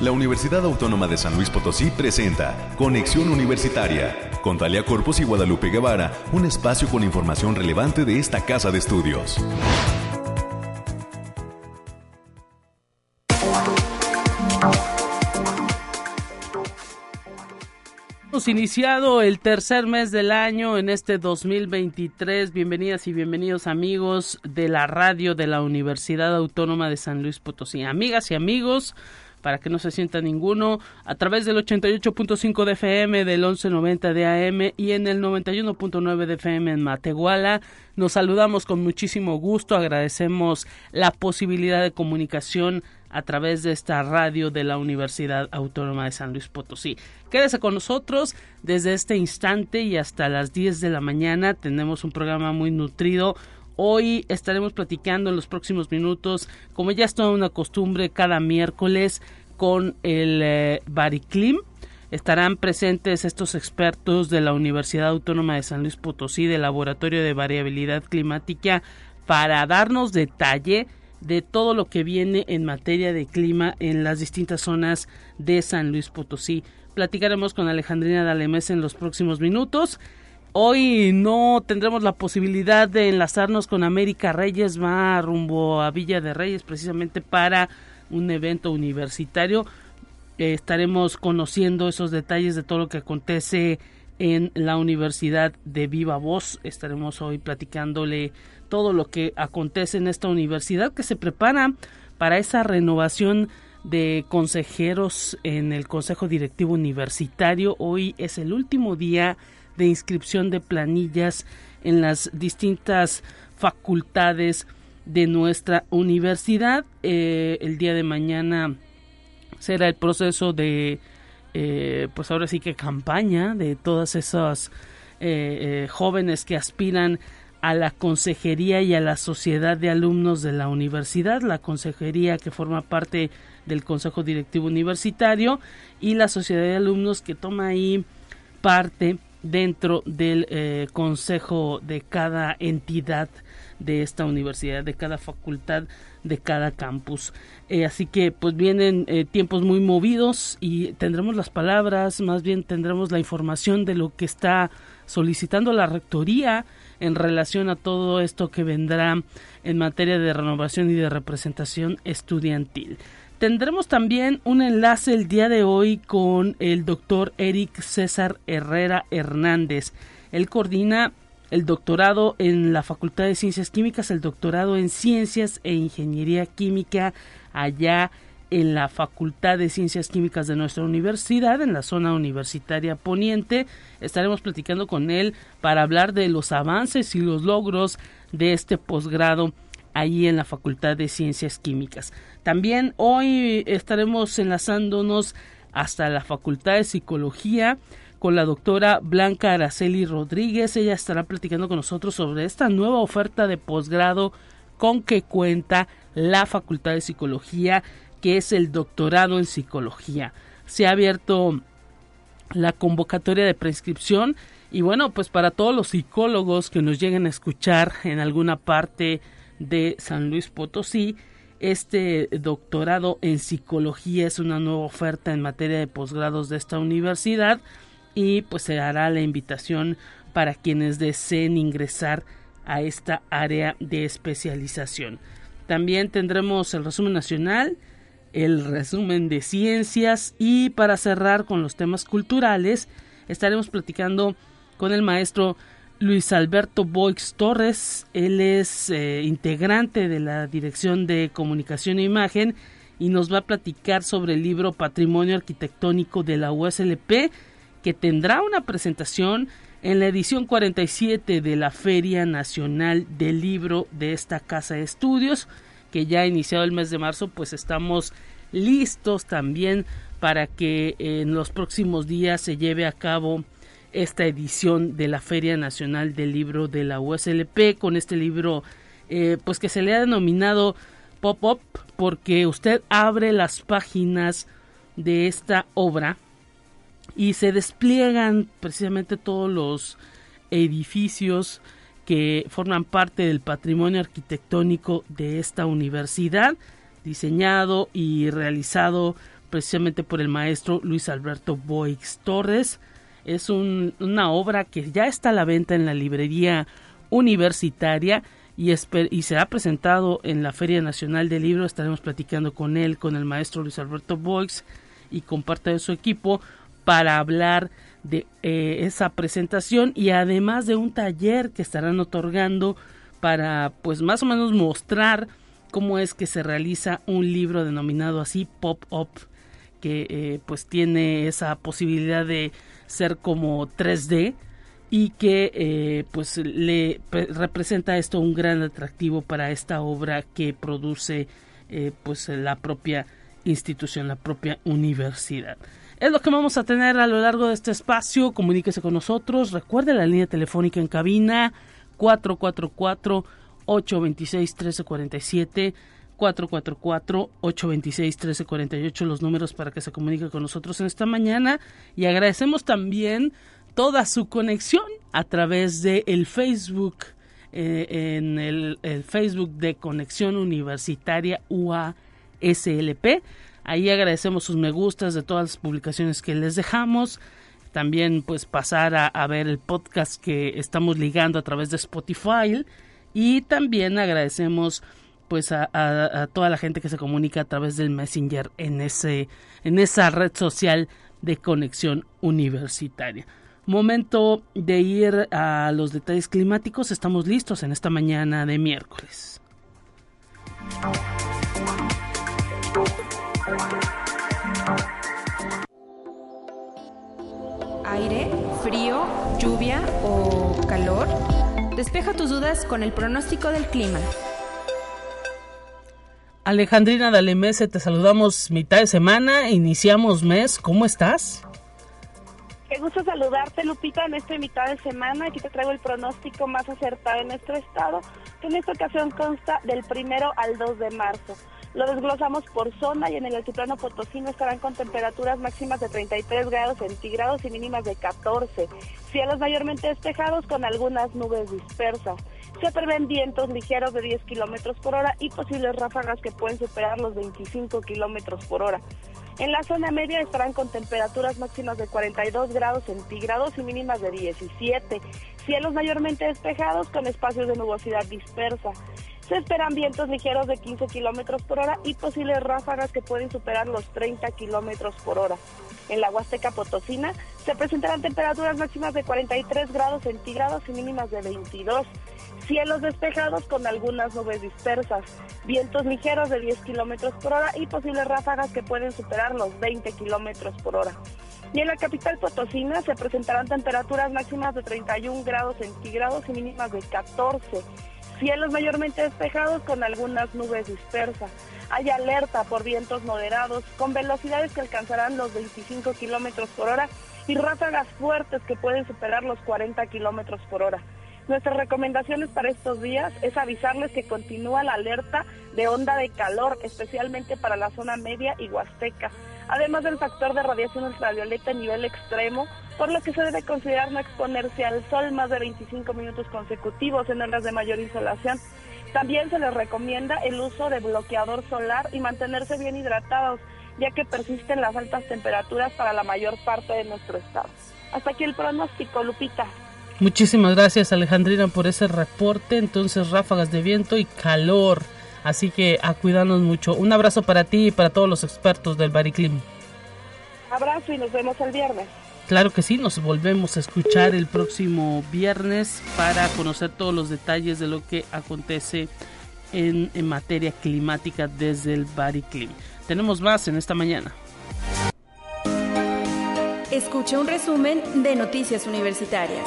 la Universidad Autónoma de San Luis Potosí presenta Conexión Universitaria con Talia Corpus y Guadalupe Guevara, un espacio con información relevante de esta casa de estudios. Hemos iniciado el tercer mes del año en este 2023. Bienvenidas y bienvenidos amigos de la radio de la Universidad Autónoma de San Luis Potosí. Amigas y amigos, para que no se sienta ninguno, a través del 88.5 de FM, del 1190 de AM y en el 91.9 de FM en Matehuala. Nos saludamos con muchísimo gusto, agradecemos la posibilidad de comunicación a través de esta radio de la Universidad Autónoma de San Luis Potosí. Quédese con nosotros desde este instante y hasta las 10 de la mañana. Tenemos un programa muy nutrido Hoy estaremos platicando en los próximos minutos, como ya es toda una costumbre cada miércoles, con el eh, Bariclim. Estarán presentes estos expertos de la Universidad Autónoma de San Luis Potosí, del Laboratorio de Variabilidad Climática, para darnos detalle de todo lo que viene en materia de clima en las distintas zonas de San Luis Potosí. Platicaremos con Alejandrina Dalemés en los próximos minutos. Hoy no tendremos la posibilidad de enlazarnos con América Reyes, va rumbo a Villa de Reyes precisamente para un evento universitario. Eh, estaremos conociendo esos detalles de todo lo que acontece en la Universidad de Viva Voz. Estaremos hoy platicándole todo lo que acontece en esta universidad que se prepara para esa renovación de consejeros en el Consejo Directivo Universitario. Hoy es el último día de inscripción de planillas en las distintas facultades de nuestra universidad. Eh, el día de mañana será el proceso de, eh, pues ahora sí que campaña de todas esas eh, jóvenes que aspiran a la consejería y a la sociedad de alumnos de la universidad, la consejería que forma parte del Consejo Directivo Universitario y la sociedad de alumnos que toma ahí parte dentro del eh, consejo de cada entidad de esta universidad, de cada facultad, de cada campus. Eh, así que pues vienen eh, tiempos muy movidos y tendremos las palabras, más bien tendremos la información de lo que está solicitando la rectoría en relación a todo esto que vendrá en materia de renovación y de representación estudiantil. Tendremos también un enlace el día de hoy con el doctor Eric César Herrera Hernández. Él coordina el doctorado en la Facultad de Ciencias Químicas, el doctorado en Ciencias e Ingeniería Química allá en la Facultad de Ciencias Químicas de nuestra universidad, en la zona universitaria poniente. Estaremos platicando con él para hablar de los avances y los logros de este posgrado allí en la Facultad de Ciencias Químicas. También hoy estaremos enlazándonos hasta la Facultad de Psicología con la doctora Blanca Araceli Rodríguez. Ella estará platicando con nosotros sobre esta nueva oferta de posgrado con que cuenta la Facultad de Psicología, que es el doctorado en psicología. Se ha abierto la convocatoria de prescripción y bueno, pues para todos los psicólogos que nos lleguen a escuchar en alguna parte de San Luis Potosí. Este doctorado en psicología es una nueva oferta en materia de posgrados de esta universidad y pues se hará la invitación para quienes deseen ingresar a esta área de especialización. También tendremos el resumen nacional, el resumen de ciencias y para cerrar con los temas culturales estaremos platicando con el maestro Luis Alberto Boix Torres. Él es eh, integrante de la Dirección de Comunicación e Imagen y nos va a platicar sobre el libro Patrimonio Arquitectónico de la USLP, que tendrá una presentación en la edición 47 de la Feria Nacional del Libro de esta casa de estudios, que ya ha iniciado el mes de marzo, pues estamos listos también para que en los próximos días se lleve a cabo esta edición de la Feria Nacional del Libro de la USLP con este libro eh, pues que se le ha denominado Pop-Up porque usted abre las páginas de esta obra y se despliegan precisamente todos los edificios que forman parte del patrimonio arquitectónico de esta universidad, diseñado y realizado precisamente por el maestro Luis Alberto Boix Torres. Es una obra que ya está a la venta en la librería universitaria y, y será presentado en la Feria Nacional del Libro. Estaremos platicando con él, con el maestro Luis Alberto Boix y con parte de su equipo para hablar de eh, esa presentación y además de un taller que estarán otorgando para pues más o menos mostrar cómo es que se realiza un libro denominado así pop up que eh, pues tiene esa posibilidad de ser como 3D y que eh, pues le representa esto un gran atractivo para esta obra que produce pues la propia institución, la propia universidad. Es lo que vamos a tener a lo largo de este espacio. Comuníquese con nosotros. Recuerde la línea telefónica en cabina 444-826-1347. 444-826-1348 los números para que se comunique con nosotros en esta mañana y agradecemos también toda su conexión a través de el Facebook eh, en el, el, Facebook de Conexión Universitaria UASLP Ahí agradecemos sus me gustas de todas las publicaciones que les dejamos. También pues pasar a, ver el podcast que estamos ligando a través de Spotify. Y también agradecemos pues a, toda la gente que se comunica a través del Messenger en, ese, en esa red social de conexión universitaria. Momento de ir a los detalles climáticos. Estamos listos en esta mañana de miércoles. Aire, frío, lluvia o calor. Despeja tus dudas con el pronóstico del clima. Alejandrina Dalemese, te saludamos mitad de semana, iniciamos mes, ¿cómo estás? Qué gusto saludarte, Lupita, en esta mitad de semana. Aquí te traigo el pronóstico más acertado en nuestro estado, que en esta ocasión consta del primero al 2 de marzo. Lo desglosamos por zona y en el altiplano potosino estarán con temperaturas máximas de 33 grados centígrados y mínimas de 14. Cielos mayormente despejados con algunas nubes dispersas. Se prevén vientos ligeros de 10 kilómetros por hora y posibles ráfagas que pueden superar los 25 kilómetros por hora. En la zona media estarán con temperaturas máximas de 42 grados centígrados y mínimas de 17. Cielos mayormente despejados con espacios de nubosidad dispersa. Se esperan vientos ligeros de 15 kilómetros por hora y posibles ráfagas que pueden superar los 30 kilómetros por hora. En la Huasteca Potosina se presentarán temperaturas máximas de 43 grados centígrados y mínimas de 22. Cielos despejados con algunas nubes dispersas, vientos ligeros de 10 kilómetros por hora y posibles ráfagas que pueden superar los 20 kilómetros por hora. Y en la capital Potosina se presentarán temperaturas máximas de 31 grados centígrados y mínimas de 14. Cielos mayormente despejados con algunas nubes dispersas. Hay alerta por vientos moderados con velocidades que alcanzarán los 25 kilómetros por hora y ráfagas fuertes que pueden superar los 40 kilómetros por hora. Nuestras recomendaciones para estos días es avisarles que continúa la alerta de onda de calor, especialmente para la zona media y huasteca, además del factor de radiación ultravioleta a nivel extremo, por lo que se debe considerar no exponerse al sol más de 25 minutos consecutivos en horas de mayor insolación. También se les recomienda el uso de bloqueador solar y mantenerse bien hidratados, ya que persisten las altas temperaturas para la mayor parte de nuestro estado. Hasta aquí el pronóstico, Lupita. Muchísimas gracias Alejandrina por ese reporte. Entonces ráfagas de viento y calor. Así que a cuidarnos mucho. Un abrazo para ti y para todos los expertos del Bariclim. Abrazo y nos vemos el viernes. Claro que sí, nos volvemos a escuchar el próximo viernes para conocer todos los detalles de lo que acontece en, en materia climática desde el Bariclim. Tenemos más en esta mañana. Escucha un resumen de Noticias Universitarias.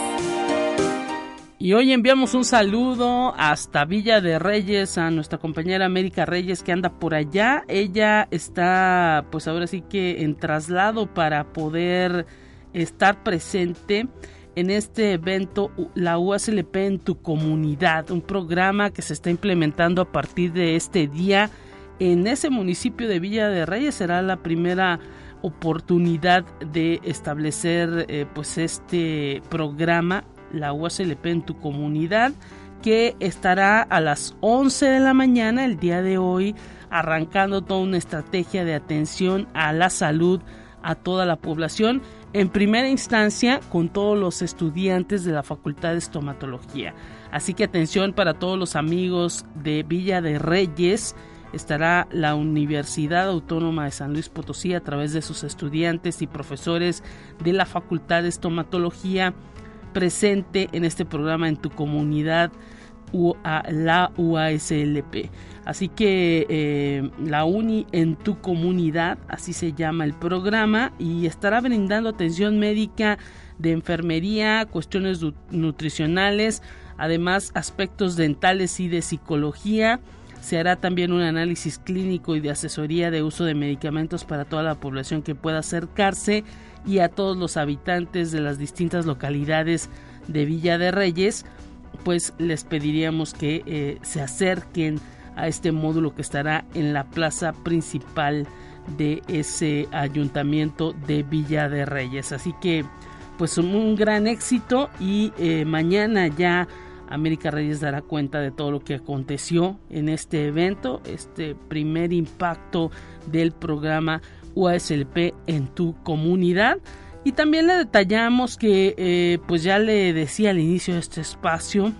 Y hoy enviamos un saludo hasta Villa de Reyes a nuestra compañera América Reyes que anda por allá. Ella está pues ahora sí que en traslado para poder estar presente en este evento la USLP en tu comunidad, un programa que se está implementando a partir de este día en ese municipio de Villa de Reyes. Será la primera oportunidad de establecer eh, pues este programa la USLP en tu comunidad que estará a las 11 de la mañana el día de hoy arrancando toda una estrategia de atención a la salud a toda la población, en primera instancia con todos los estudiantes de la Facultad de Estomatología. Así que atención para todos los amigos de Villa de Reyes, estará la Universidad Autónoma de San Luis Potosí a través de sus estudiantes y profesores de la Facultad de Estomatología presente en este programa en tu comunidad la UASLP. Así que eh, la UNI en tu comunidad, así se llama el programa, y estará brindando atención médica de enfermería, cuestiones nutricionales, además aspectos dentales y de psicología. Se hará también un análisis clínico y de asesoría de uso de medicamentos para toda la población que pueda acercarse y a todos los habitantes de las distintas localidades de Villa de Reyes, pues les pediríamos que eh, se acerquen a este módulo que estará en la plaza principal de ese ayuntamiento de Villa de Reyes. Así que pues un gran éxito y eh, mañana ya América Reyes dará cuenta de todo lo que aconteció en este evento, este primer impacto del programa UASLP en tu comunidad. Y también le detallamos que, eh, pues ya le decía al inicio de este espacio,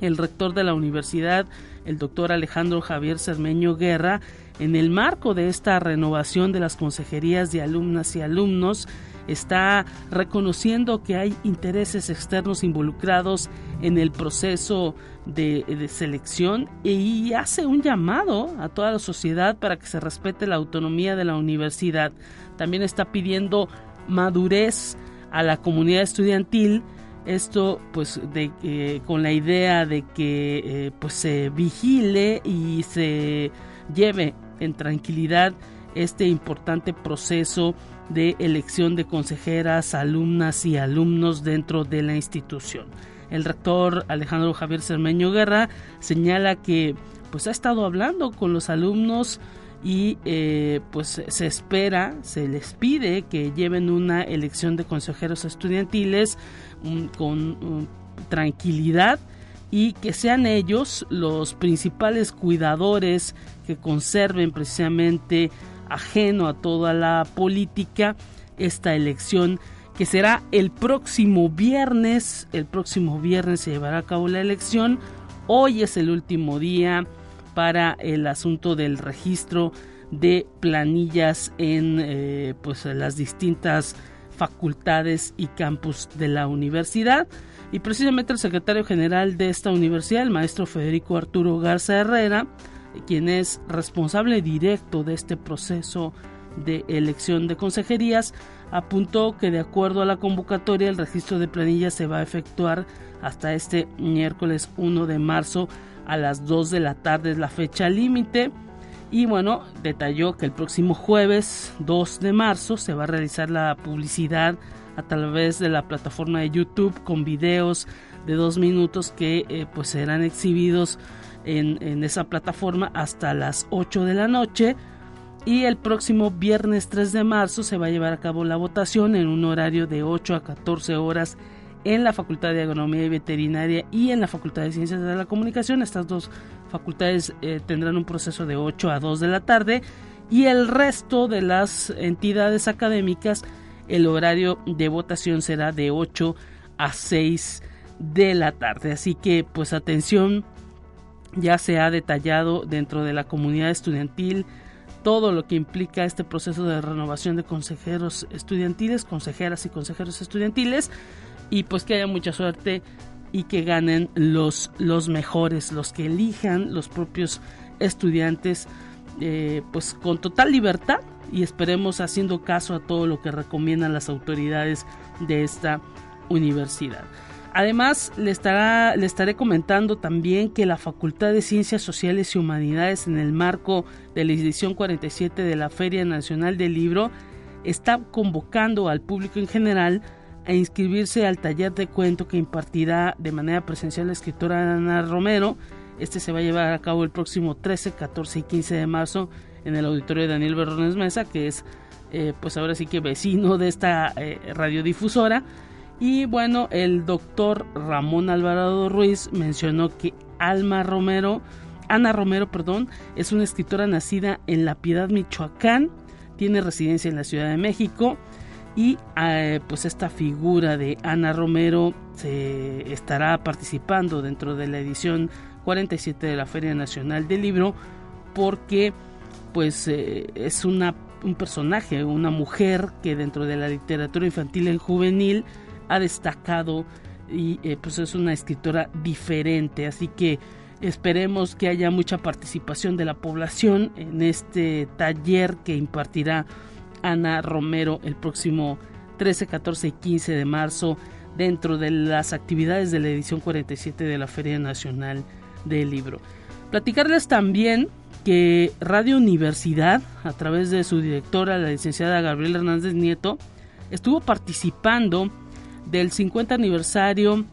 el rector de la universidad el doctor Alejandro Javier Cermeño Guerra, en el marco de esta renovación de las consejerías de alumnas y alumnos, está reconociendo que hay intereses externos involucrados en el proceso de, selección y hace un llamado a toda la sociedad para que se respete la autonomía de la universidad. También está pidiendo madurez a la comunidad estudiantil esto pues de, con la idea de que eh, pues se vigile y se lleve en tranquilidad este importante proceso de elección de consejeras, alumnas y alumnos dentro de la institución. El rector Alejandro Javier Cermeño Guerra señala que pues ha estado hablando con los alumnos y eh, pues se espera, se les pide que lleven una elección de consejeros estudiantiles con tranquilidad y que sean ellos los principales cuidadores que conserven precisamente ajeno a toda la política esta elección que será el próximo viernes. El próximo viernes se llevará a cabo la elección. Hoy es el último día para el asunto del registro de planillas en eh, pues las distintas facultades y campus de la universidad. Y precisamente el secretario general de esta universidad, el maestro Federico Arturo Garza Herrera, quien es responsable directo de este proceso de elección de consejerías, apuntó que de acuerdo a la convocatoria el registro de planillas se va a efectuar hasta este miércoles 1 de marzo a las 2 de la tarde es la fecha límite. Y bueno, detalló que el próximo jueves 2 de marzo se va a realizar la publicidad a través de la plataforma de YouTube con videos de dos minutos que eh, pues serán exhibidos en, esa plataforma hasta las 8 de la noche. Y el próximo viernes 3 de marzo se va a llevar a cabo la votación en un horario de 8 a 14 horas en la Facultad de Agronomía y Veterinaria y en la Facultad de Ciencias de la Comunicación. Estas dos facultades eh, tendrán un proceso de 8 a 2 de la tarde y el resto de las entidades académicas el horario de votación será de 8 a 6 de la tarde. Así que pues atención, ya se ha detallado dentro de la comunidad estudiantil todo lo que implica este proceso de renovación de consejeros estudiantiles, consejeras y consejeros estudiantiles y pues que haya mucha suerte y que ganen los, los mejores, los que elijan los propios estudiantes eh, pues con total libertad y esperemos haciendo caso a todo lo que recomiendan las autoridades de esta universidad. Además, le, estaré comentando también que la Facultad de Ciencias Sociales y Humanidades, en el marco de la edición 47 de la Feria Nacional del Libro, está convocando al público en general a inscribirse al taller de cuento que impartirá de manera presencial la escritora Ana Romero. Este se va a llevar a cabo el próximo 13, 14 y 15 de marzo en el auditorio de Daniel Berrones Mesa, que es eh, pues ahora sí que vecino de esta eh, radiodifusora. Y bueno, el doctor Ramón Alvarado Ruiz mencionó que Alma Romero, Ana Romero, perdón, es una escritora nacida en La Piedad, Michoacán, tiene residencia en la Ciudad de México y eh, pues esta figura de Ana Romero se estará participando dentro de la edición 47 de la Feria Nacional del Libro porque pues eh, es una, un personaje, una mujer que dentro de la literatura infantil y juvenil ha destacado y eh, pues es una escritora diferente, así que esperemos que haya mucha participación de la población en este taller que impartirá Ana Romero el próximo 13, 14 y 15 de marzo dentro de las actividades de la edición 47 de la Feria Nacional del Libro. Platicarles también que Radio Universidad, a través de su directora, la licenciada Gabriela Hernández Nieto, estuvo participando del 50 aniversario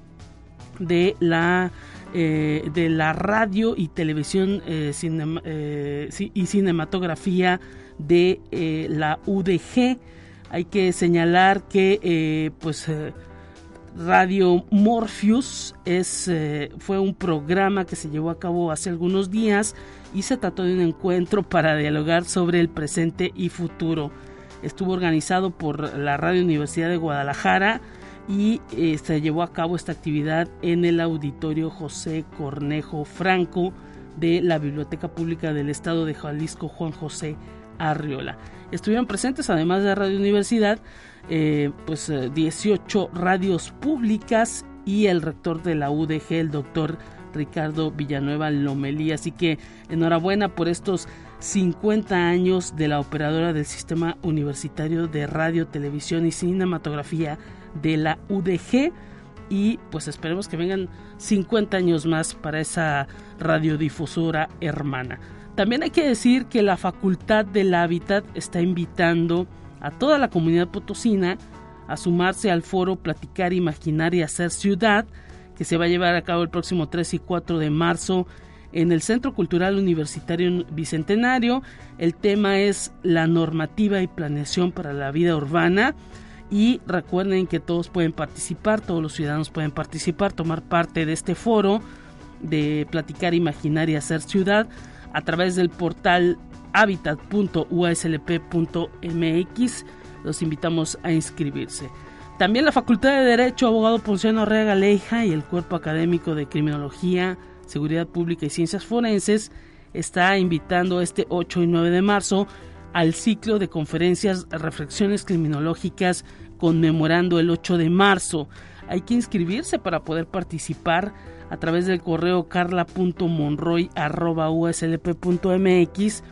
de la eh, de la radio y televisión eh, eh, y cinematografía de la UDG. Hay que señalar que pues Radio Morpheus es, fue un programa que se llevó a cabo hace algunos días y se trató de un encuentro para dialogar sobre el presente y futuro. Estuvo organizado por la Radio Universidad de Guadalajara y eh, se llevó a cabo esta actividad en el auditorio José Cornejo Franco de la Biblioteca Pública del Estado de Jalisco Juan José Arriola. Estuvieron presentes, además de Radio Universidad, eh, pues 18 eh, radios públicas y el rector de la UDG, el doctor Ricardo Villanueva Lomelí. Así que enhorabuena por estos 50 años de la operadora del Sistema Universitario de Radio, Televisión y Cinematografía de la UDG. Y pues esperemos que vengan 50 años más para esa radiodifusora hermana. También hay que decir que la Facultad del Hábitat está invitando a toda la comunidad potosina a sumarse al foro Platicar, Imaginar y Hacer Ciudad, que se va a llevar a cabo el próximo 3 y 4 de marzo en el Centro Cultural Universitario Bicentenario. El tema es la normativa y planeación para la vida urbana. Y recuerden que todos pueden participar, todos los ciudadanos pueden participar, tomar parte de este foro de platicar, imaginar y hacer ciudad a través del portal habitat.uslp.mx. Los invitamos a inscribirse. También la Facultad de Derecho, abogado Ponciano Arrega Leija y el Cuerpo Académico de Criminología, Seguridad Pública y Ciencias Forenses está invitando este 8 y 9 de marzo al ciclo de conferencias Reflexiones Criminológicas conmemorando el 8 de marzo. Hay que inscribirse para poder participar a través del correo carla.monroy.uslp.mx.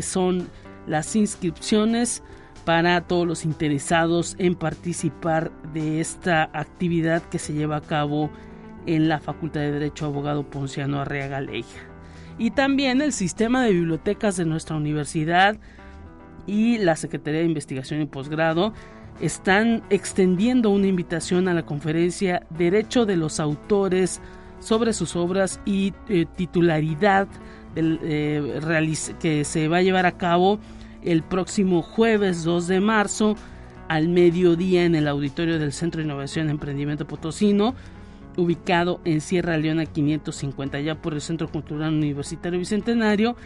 Son las inscripciones para todos los interesados en participar de esta actividad que se lleva a cabo en la Facultad de Derecho Abogado Ponciano Arriaga Leija. Y también el sistema de bibliotecas de nuestra universidad y la Secretaría de Investigación y Posgrado están extendiendo una invitación a la conferencia Derecho de los Autores sobre sus obras y eh, titularidad eh, que se va a llevar a cabo el próximo jueves 2 de marzo al mediodía en el auditorio del Centro de Innovación y Emprendimiento Potosino, ubicado en Sierra Leona 550, ya por el Centro Cultural Universitario Bicentenario.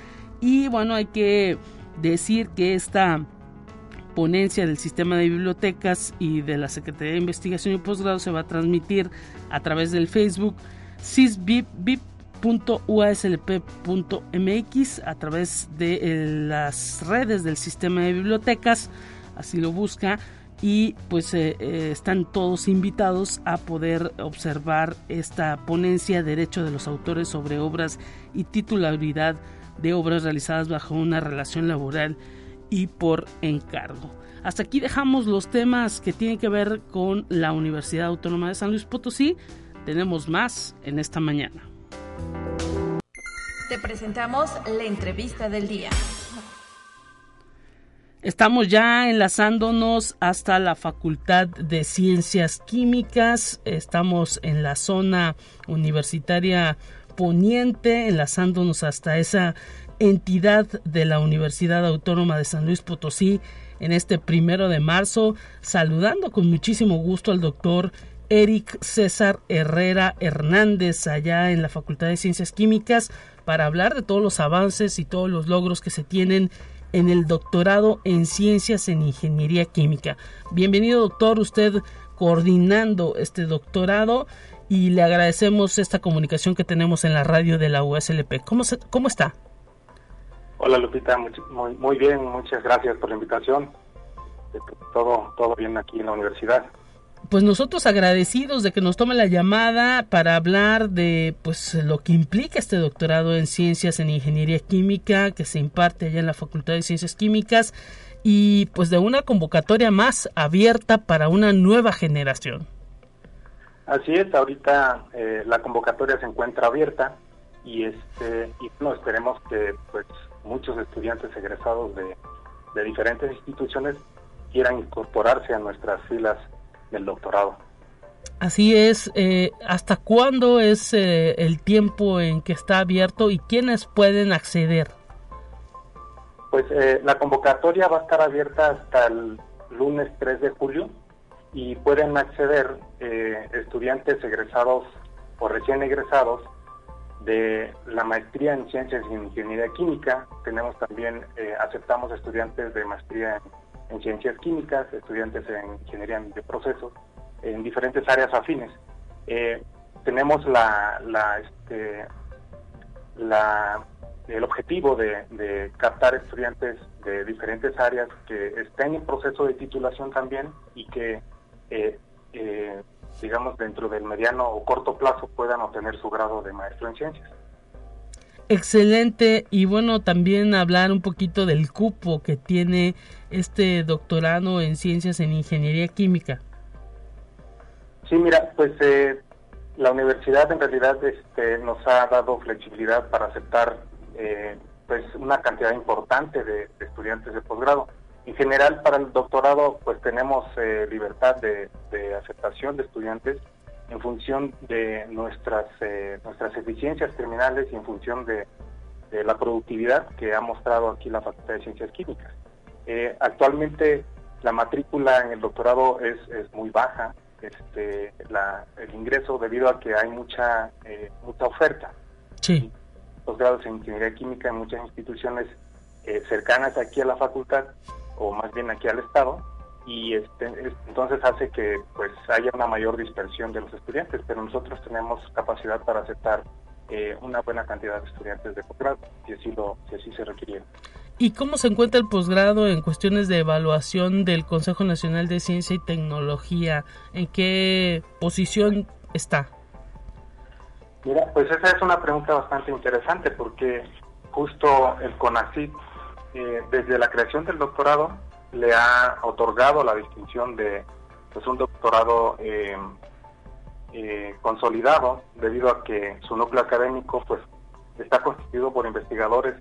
Y bueno, hay que decir que esta ponencia del sistema de bibliotecas y de la Secretaría de Investigación y Posgrado se va a transmitir a través del Facebook CISBIP .uslp.mx a través de eh, las redes del sistema de bibliotecas, así lo busca y pues eh, eh, están todos invitados a poder observar esta ponencia Derecho de los autores sobre obras y titularidad de obras realizadas bajo una relación laboral y por encargo. Hasta aquí dejamos los temas que tienen que ver con la Universidad Autónoma de San Luis Potosí. Tenemos más en esta mañana. Te presentamos la entrevista del día. Estamos ya enlazándonos hasta la Facultad de Ciencias Químicas. Estamos en la zona universitaria poniente, enlazándonos hasta esa entidad de la Universidad Autónoma de San Luis Potosí en este primero de marzo, saludando con muchísimo gusto al doctor Eric César Herrera Hernández allá en la Facultad de Ciencias Químicas para hablar de todos los avances y todos los logros que se tienen en el doctorado en Ciencias en Ingeniería Química. Bienvenido doctor, usted coordinando este doctorado y le agradecemos esta comunicación que tenemos en la radio de la USLP. ¿Cómo, cómo está? Hola Lupita, muy, muy bien, muchas gracias por la invitación. Todo, todo bien aquí en la universidad pues nosotros agradecidos de que nos tome la llamada para hablar de pues lo que implica este doctorado en ciencias en ingeniería química que se imparte allá en la Facultad de Ciencias Químicas y pues de una convocatoria más abierta para una nueva generación. Así es, ahorita eh, la convocatoria se encuentra abierta y este y no esperemos que pues muchos estudiantes egresados de, de diferentes instituciones quieran incorporarse a nuestras filas del doctorado. Así es, eh, ¿hasta cuándo es eh, el tiempo en que está abierto y quiénes pueden acceder? Pues eh, la convocatoria va a estar abierta hasta el lunes 3 de julio y pueden acceder estudiantes egresados o recién egresados de la maestría en ciencias y ingeniería química. Tenemos también, aceptamos estudiantes de maestría en en ciencias químicas, estudiantes en ingeniería de procesos, en diferentes áreas afines. Eh, tenemos este, la, el objetivo de, captar estudiantes de diferentes áreas que estén en proceso de titulación también y que, eh, eh, digamos, dentro del mediano o corto plazo puedan obtener su grado de maestro en ciencias. Excelente y bueno también hablar un poquito del cupo que tiene este doctorado en ciencias en ingeniería química. Sí, mira, pues eh, la universidad en realidad este, nos ha dado flexibilidad para aceptar eh, pues una cantidad importante de, estudiantes de posgrado. En general para el doctorado pues tenemos eh, libertad de, de aceptación de estudiantes en función de nuestras, eh, nuestras eficiencias terminales y en función de, la productividad que ha mostrado aquí la Facultad de Ciencias Químicas. Eh, actualmente la matrícula en el doctorado es, es muy baja, este, la, el ingreso debido a que hay mucha, eh, mucha oferta. Sí. Posgrados en Ingeniería Química en muchas instituciones cercanas aquí a la facultad, o más bien aquí al Estado, y este, entonces hace que pues haya una mayor dispersión de los estudiantes, pero nosotros tenemos capacidad para aceptar eh, una buena cantidad de estudiantes de posgrado, si así, lo, si así se requiriera. ¿Y cómo se encuentra el posgrado en cuestiones de evaluación del Consejo Nacional de Ciencia y Tecnología? ¿En qué posición está? Mira, pues esa es una pregunta bastante interesante porque justo el CONACYT, eh, desde la creación del doctorado, le ha otorgado la distinción de pues, un doctorado eh, eh, consolidado debido a que su núcleo académico pues está constituido por investigadores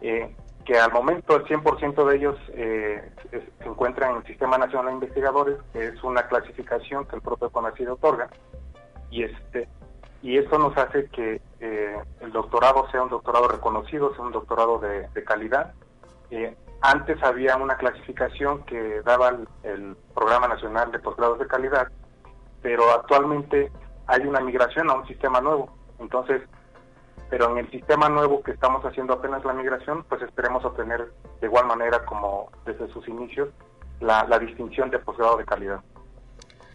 eh, que al momento el 100% de ellos se encuentran en el Sistema Nacional de Investigadores, que es una clasificación que el propio CONACYT otorga, y este y esto nos hace que el doctorado sea un doctorado reconocido, sea un doctorado de, de calidad, antes había una clasificación que daba el, Programa Nacional de Posgrados de Calidad, pero actualmente hay una migración a un sistema nuevo. Entonces, pero en el sistema nuevo que estamos haciendo apenas la migración, pues esperemos obtener de igual manera como desde sus inicios la, la distinción de posgrado de calidad.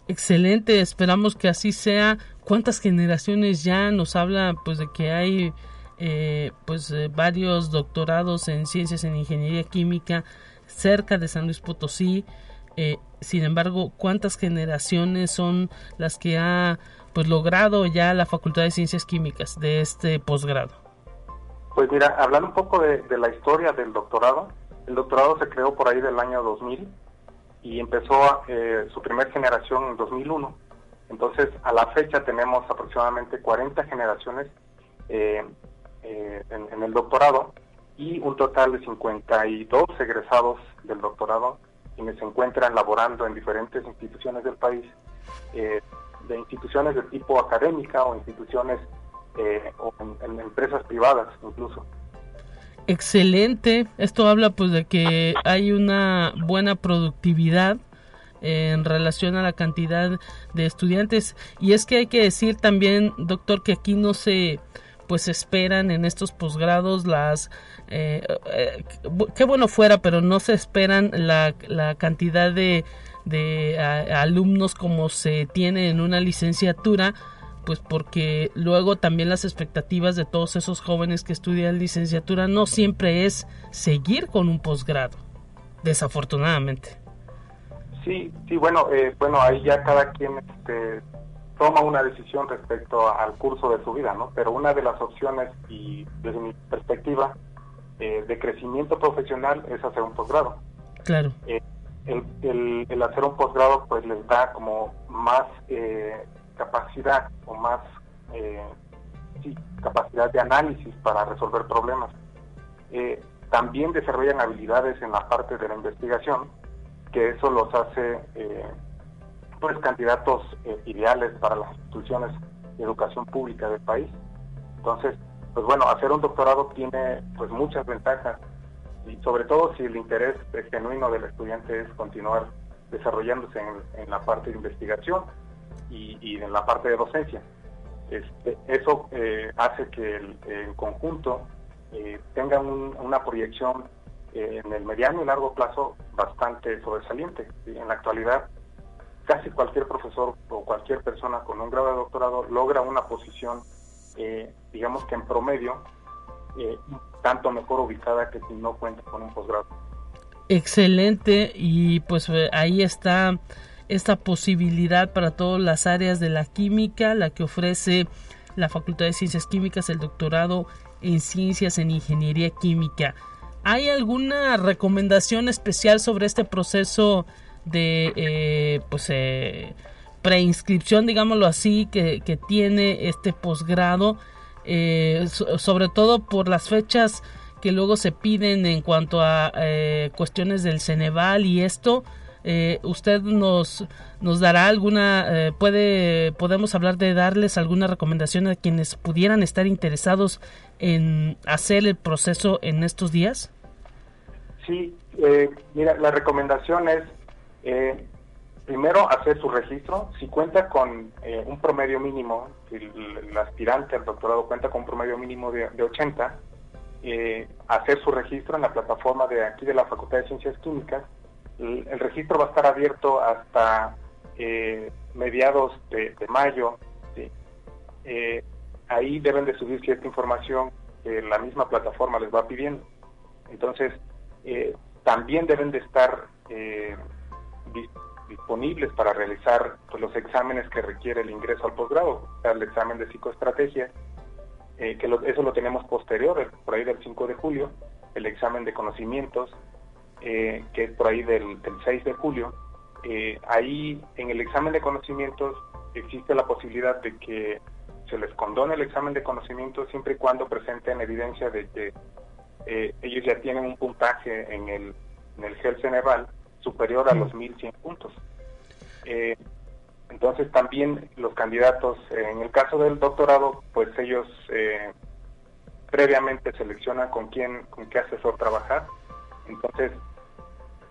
Excelente, esperamos que así sea. ¿Cuántas generaciones ya nos habla pues de que hay eh, pues eh, varios doctorados en ciencias en ingeniería química cerca de San Luis Potosí. Eh, sin embargo, ¿cuántas generaciones son las que ha pues logrado ya la Facultad de Ciencias Químicas de este posgrado? Pues mira, hablando un poco de, la historia del doctorado, el doctorado se creó por ahí del año 2000 y empezó su primera generación en 2001. Entonces, a la fecha tenemos aproximadamente 40 generaciones eh, eh, en, el doctorado y un total de 52 egresados del doctorado quienes se encuentran laborando en diferentes instituciones del país, eh, de instituciones de tipo académica o instituciones eh, o en, empresas privadas incluso. Excelente. Esto habla pues de que hay una buena productividad en relación a la cantidad de estudiantes y es que hay que decir también doctor que aquí no se pues esperan en estos posgrados las eh, eh, qué bueno fuera pero no se esperan la, la cantidad de, de alumnos como se tiene en una licenciatura pues porque luego también las expectativas de todos esos jóvenes que estudian licenciatura no siempre es seguir con un posgrado, desafortunadamente. Sí, sí, bueno, eh, bueno, ahí ya cada quien este, toma una decisión respecto al curso de su vida, ¿no? Pero una de las opciones, y desde mi perspectiva, eh, de crecimiento profesional es hacer un posgrado. Claro. Eh, el, el, hacer un posgrado pues les da como más eh, capacidad o más eh, capacidad de análisis para resolver problemas. Eh, también desarrollan habilidades en la parte de la investigación, que eso los hace eh, pues candidatos ideales para las instituciones de educación pública del país. Entonces, pues bueno, hacer un doctorado tiene pues muchas ventajas y sobre todo si el interés genuino del estudiante es continuar desarrollándose en, en la parte de investigación y, en la parte de docencia. Este, eso eh, hace que el, conjunto eh, tengan una proyección eh, en el mediano y largo plazo bastante sobresaliente. En la actualidad, casi cualquier profesor o cualquier persona con un grado de doctorado logra una posición, digamos que en promedio, tanto mejor ubicada que si no cuenta con un posgrado. Excelente, y pues ahí está esta posibilidad para todas las áreas de la química, la que ofrece la Facultad de Ciencias Químicas, el doctorado en Ciencias en Ingeniería Química. ¿Hay alguna recomendación especial sobre este proceso de eh, pues, eh, preinscripción, digámoslo así, que, tiene este posgrado? Eh, sobre todo por las fechas que luego se piden en cuanto a cuestiones del Ceneval y esto, eh, usted nos nos dará alguna eh, puede podemos hablar de darles alguna recomendación a quienes pudieran estar interesados en hacer el proceso en estos días sí eh, mira la recomendación es primero hacer su registro si cuenta con un promedio mínimo el, aspirante al doctorado cuenta con un promedio mínimo de, de 80 hacer su registro en la plataforma de aquí de la Facultad de Ciencias Químicas el, registro va a estar abierto hasta eh, mediados de, mayo. Eh, ahí deben de subir cierta información que la misma plataforma les va pidiendo. Entonces, eh, también deben de estar disponibles para realizar pues, los exámenes que requiere el ingreso al posgrado, el examen de psicoestrategia, que eso lo tenemos posterior, por ahí del 5 de julio, el examen de conocimientos, eh, que es por ahí del, 6 de julio, eh, ahí en el examen de conocimientos existe la posibilidad de que se les condone el examen de conocimientos siempre y cuando presenten evidencia de que eh, ellos ya tienen un puntaje en el, en el GEL Ceneval superior a los 1100 puntos. entonces también los candidatos, en el caso del doctorado, pues ellos previamente seleccionan con quién, con qué asesor trabajar entonces,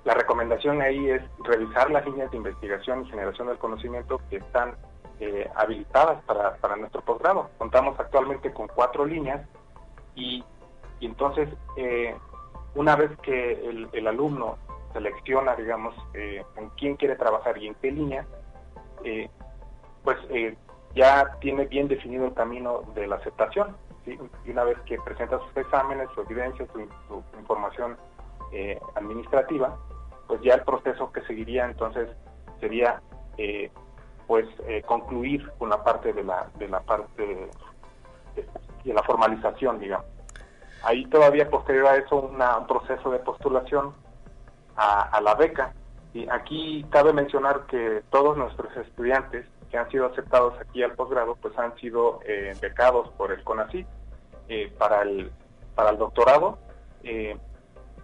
la recomendación ahí es revisar las líneas de investigación y generación del conocimiento que están eh, habilitadas para, nuestro posgrado. Contamos actualmente con cuatro líneas y, entonces eh, una vez que el, alumno selecciona, digamos, eh, con quién quiere trabajar y en qué línea, pues ya tiene bien definido el camino de la aceptación. Y una vez que presenta sus exámenes, su evidencia, su, información eh, administrativa, pues ya el proceso que seguiría entonces sería eh, pues eh, concluir con la parte de la de la parte de, la formalización digamos ahí todavía posterior a eso un proceso de postulación a, la beca y aquí cabe mencionar que todos nuestros estudiantes que han sido aceptados aquí al posgrado pues han sido becados por el CONACYT para el para el doctorado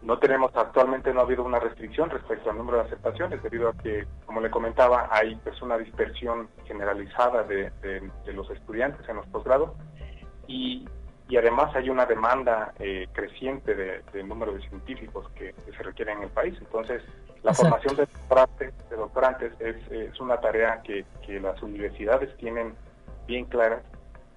no tenemos actualmente, no ha habido una restricción respecto al número de aceptaciones, debido a que, como le comentaba, hay pues una dispersión generalizada de, los estudiantes en los posgrados. Y, y además hay una demanda eh, creciente de, número de científicos que, se requieren en el país. Entonces, la formación de doctorantes, de doctorantes es, es, una tarea que, que las universidades tienen bien clara,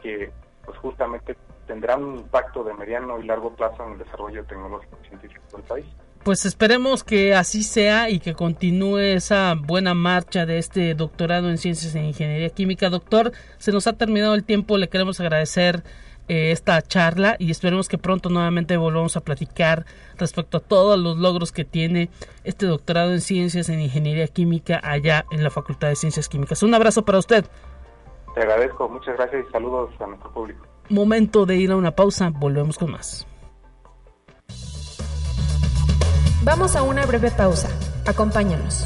que pues justamente tendrán un impacto de mediano y largo plazo en el desarrollo tecnológico y científico del país. Pues esperemos que así sea y que continúe esa buena marcha de este doctorado en ciencias e ingeniería química. Doctor, se nos ha terminado el tiempo, le queremos agradecer eh, esta charla y esperemos que pronto nuevamente volvamos a platicar respecto a todos los logros que tiene este doctorado en ciencias en ingeniería química allá en la Facultad de Ciencias Químicas. Un abrazo para usted. Te agradezco, muchas gracias y saludos a nuestro público. Momento de ir a una pausa, volvemos con más. Vamos a una breve pausa. Acompáñanos.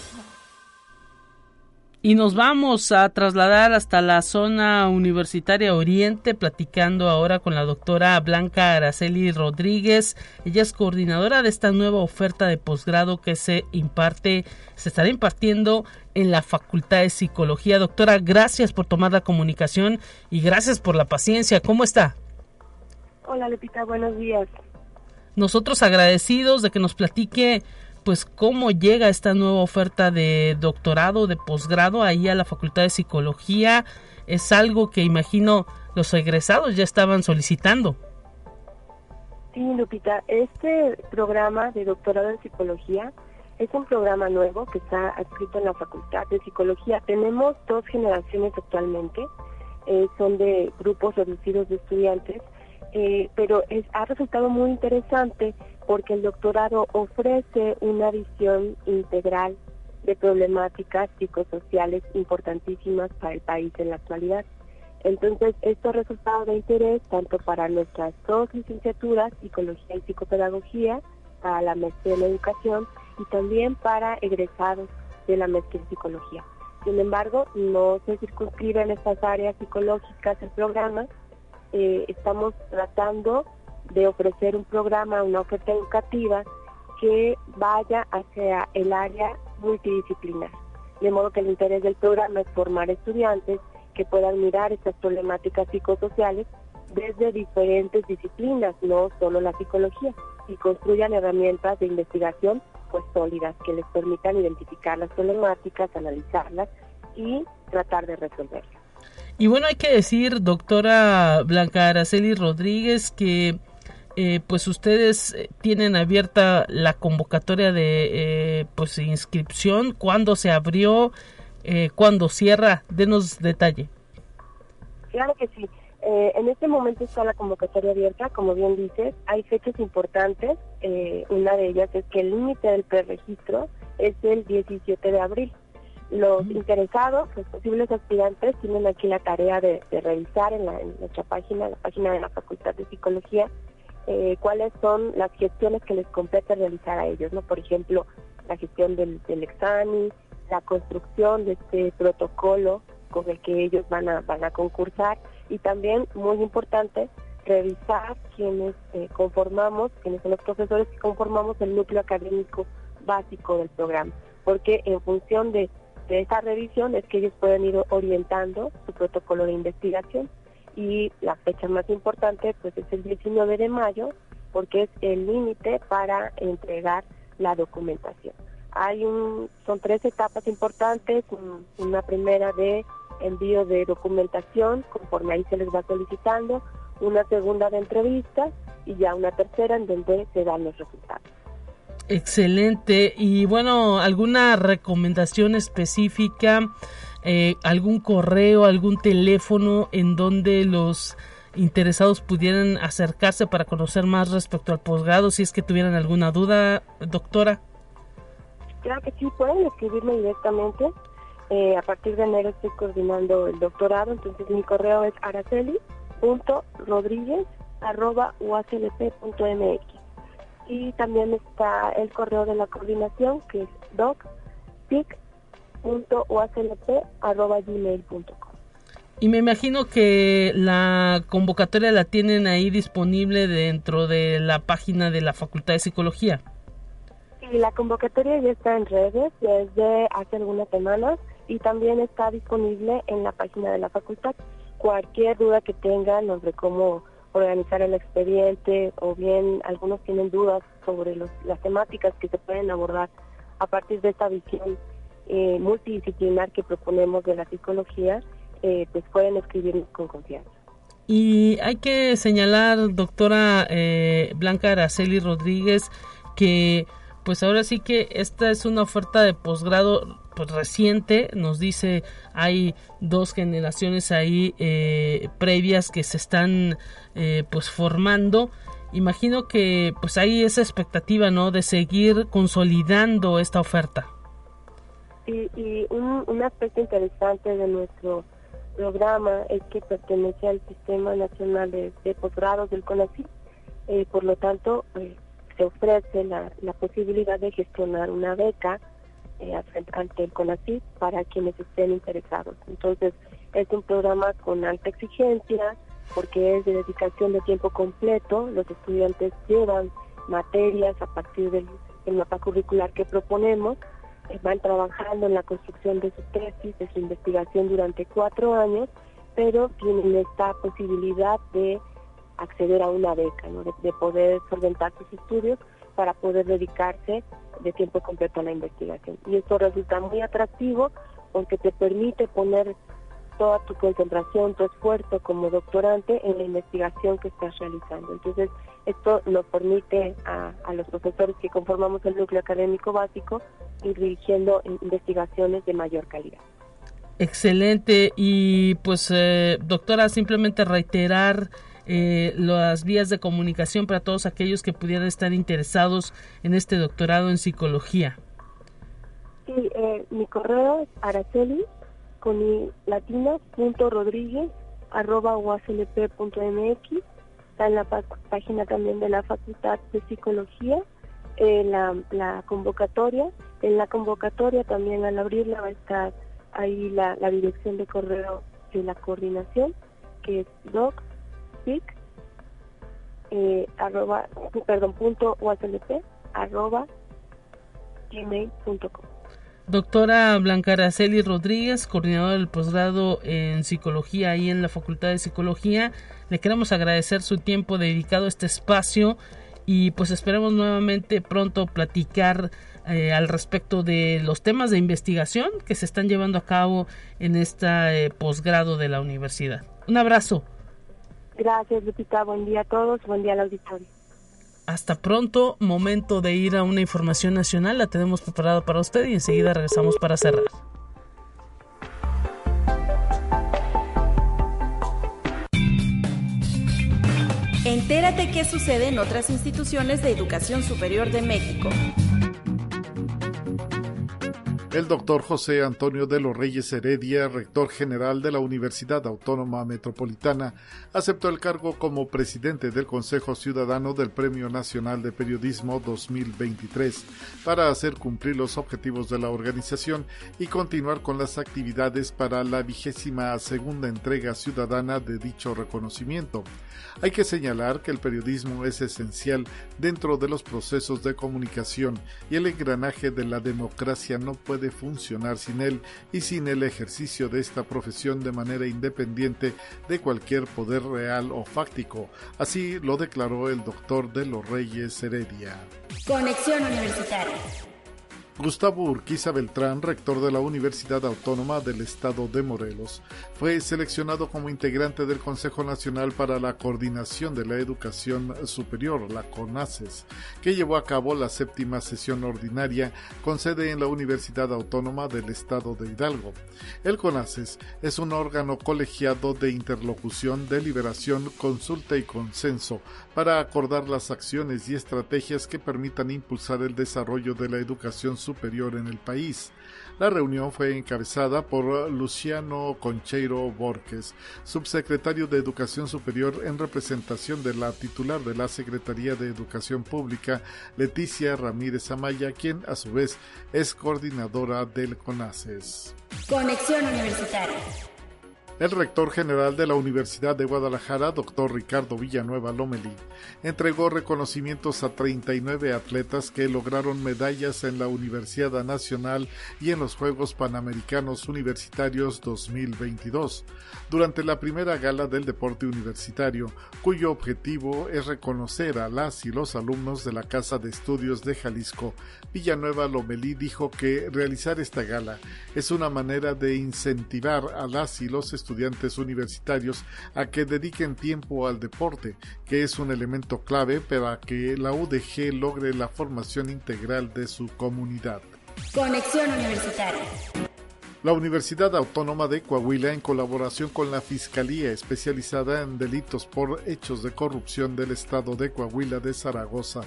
Y nos vamos a trasladar hasta la zona universitaria Oriente, platicando ahora con la doctora Blanca Araceli Rodríguez. Ella es coordinadora de esta nueva oferta de posgrado que se imparte, se estará impartiendo en la Facultad de Psicología. Doctora, gracias por tomar la comunicación y gracias por la paciencia. ¿Cómo está? Hola, Lepita, buenos días. Nosotros agradecidos de que nos platique pues cómo llega esta nueva oferta de doctorado, de posgrado ahí a la Facultad de Psicología. Es algo que imagino los egresados ya estaban solicitando. Sí, Lupita, este programa de doctorado en psicología es un programa nuevo que está adscrito en la Facultad de Psicología. Tenemos dos generaciones actualmente, eh, son de grupos reducidos de estudiantes, eh, pero es, ha resultado muy interesante porque el doctorado ofrece una visión integral de problemáticas psicosociales importantísimas para el país en la actualidad. Entonces, esto ha resultado de interés tanto para nuestras dos licenciaturas, Psicología y Psicopedagogía, para la maestría en Educación y también para egresados de la maestría en Psicología. Sin embargo, no se circunscribe en estas áreas psicológicas el programa. Eh, estamos tratando de ofrecer un programa, una oferta educativa que vaya hacia el área multidisciplinar. De modo que el interés del programa es formar estudiantes que puedan mirar estas problemáticas psicosociales desde diferentes disciplinas, no solo la psicología, y construyan herramientas de investigación pues sólidas que les permitan identificar las problemáticas, analizarlas y tratar de resolverlas. Y bueno, hay que decir, doctora Blanca Araceli Rodríguez, que eh, pues ustedes eh, tienen abierta la convocatoria de eh, pues inscripción, cuándo se abrió, cuándo cierra, denos detalle. Claro que sí. en este momento está la convocatoria abierta, como bien dices, hay fechas importantes, una de ellas es que el límite del preregistro es el 17 de abril. Los interesados, los posibles aspirantes, tienen aquí la tarea de, revisar en, en nuestra página, la página de la Facultad de Psicología, eh, cuáles son las gestiones que les compete realizar a ellos, ¿no? Por ejemplo, la gestión del, examen, la construcción de este protocolo con el que ellos van a, van a concursar y también, muy importante, revisar quienes eh, conformamos, quienes son los profesores que conformamos el núcleo académico básico del programa, porque en función de, de esa revisión es que ellos pueden ir orientando su protocolo de investigación y la fecha más importante pues es el 19 de mayo porque es el límite para entregar la documentación. Hay un, son tres etapas importantes, una primera de envío de documentación, conforme ahí se les va solicitando, una segunda de entrevista y ya una tercera en donde se dan los resultados. Excelente. Y bueno, ¿alguna recomendación específica? Eh, algún correo, algún teléfono en donde los interesados pudieran acercarse para conocer más respecto al posgrado, si es que tuvieran alguna duda, doctora. Claro que sí, pueden escribirme directamente. Eh, a partir de enero estoy coordinando el doctorado, entonces mi correo es araceli.rodríguez.uaclp.mx. Y también está el correo de la coordinación que es Y me imagino que la convocatoria la tienen ahí disponible dentro de la página de la Facultad de Psicología. Sí, la convocatoria ya está en redes desde hace algunas semanas y también está disponible en la página de la facultad. Cualquier duda que tengan sobre cómo organizar el expediente o bien algunos tienen dudas sobre las temáticas que se pueden abordar a partir de esta visión eh, multidisciplinar que proponemos de la psicología, eh, pues pueden escribirnos con confianza. Y hay que señalar, doctora eh, Blanca Araceli Rodríguez, que pues ahora sí que esta es una oferta de posgrado pues reciente. Nos dice hay dos generaciones ahí eh, previas que se están eh, pues formando. Imagino que pues hay esa expectativa no de seguir consolidando esta oferta sí y un, aspecto interesante de nuestro programa es que pertenece al Sistema Nacional de, Posgrados del CONACYT, eh, por lo tanto eh, se ofrece la, la, posibilidad de gestionar una beca eh, ante el CONACYT para quienes estén interesados. Entonces es un programa con alta exigencia porque es de dedicación de tiempo completo, los estudiantes llevan materias a partir del mapa curricular que proponemos van trabajando en la construcción de su tesis, de su investigación durante cuatro años, pero tienen esta posibilidad de acceder a una beca, de, poder solventar sus estudios para poder dedicarse de tiempo completo a la investigación. Y esto resulta muy atractivo porque te permite poner toda tu concentración, tu esfuerzo como doctorante en la investigación que estás realizando. Entonces, esto nos permite a, los profesores que conformamos el núcleo académico básico ir dirigiendo investigaciones de mayor calidad. Excelente. Y pues, eh, doctora, simplemente reiterar eh, las vías de comunicación para todos aquellos que pudieran estar interesados en este doctorado en psicología. Sí, eh, mi correo es araceli con mi latina punto rodríguez arroba está en la página también de la Facultad de Psicología, eh, la, convocatoria. En la convocatoria también al abrirla va a estar ahí la, dirección de correo de la coordinación, que es docpic, eh, arroba, perdón, punto arroba gmail.com. Doctora Blanca Araceli Rodríguez, coordinadora del posgrado en psicología ahí en la Facultad de Psicología, le queremos agradecer su tiempo dedicado a este espacio y pues esperemos nuevamente pronto platicar eh, al respecto de los temas de investigación que se están llevando a cabo en este posgrado de la universidad. Un abrazo. Gracias, Lupita. Buen día a todos. Buen día al auditorio. Hasta pronto, momento de ir a una información nacional, la tenemos preparada para usted y enseguida regresamos para cerrar. Entérate qué sucede en otras instituciones de educación superior de México. El doctor José Antonio de los Reyes Heredia, rector general de la Universidad Autónoma Metropolitana, aceptó el cargo como presidente del Consejo Ciudadano del Premio Nacional de Periodismo 2023 para hacer cumplir los objetivos de la organización y continuar con las actividades para la vigésima segunda entrega ciudadana de dicho reconocimiento. Hay que señalar que el periodismo es esencial dentro de los procesos de comunicación y el engranaje de la democracia no puede funcionar sin él y sin el ejercicio de esta profesión de manera independiente de cualquier poder real o fáctico. Así lo declaró el doctor de los Reyes Heredia. Conexión Universitaria. Gustavo Urquiza Beltrán, rector de la Universidad Autónoma del Estado de Morelos, fue seleccionado como integrante del Consejo Nacional para la Coordinación de la Educación Superior, la CONACES, que llevó a cabo la séptima sesión ordinaria con sede en la Universidad Autónoma del Estado de Hidalgo. El CONACES es un órgano colegiado de interlocución, deliberación, consulta y consenso para acordar las acciones y estrategias que permitan impulsar el desarrollo de la educación superior en el país. La reunión fue encabezada por Luciano Concheiro Borges, subsecretario de Educación Superior en representación de la titular de la Secretaría de Educación Pública, Leticia Ramírez Amaya, quien a su vez es coordinadora del CONACES. Conexión Universitaria. El rector general de la Universidad de Guadalajara, doctor Ricardo Villanueva Lomelí, entregó reconocimientos a 39 atletas que lograron medallas en la Universidad Nacional y en los Juegos Panamericanos Universitarios 2022, durante la primera gala del deporte universitario, cuyo objetivo es reconocer a las y los alumnos de la Casa de Estudios de Jalisco. Villanueva Lomelí dijo que realizar esta gala es una manera de incentivar a las y los estudiantes universitarios a que dediquen tiempo al deporte, que es un elemento clave para que la UDG logre la formación integral de su comunidad. Conexión Universitaria. La Universidad Autónoma de Coahuila, en colaboración con la Fiscalía Especializada en Delitos por Hechos de Corrupción del Estado de Coahuila de Zaragoza,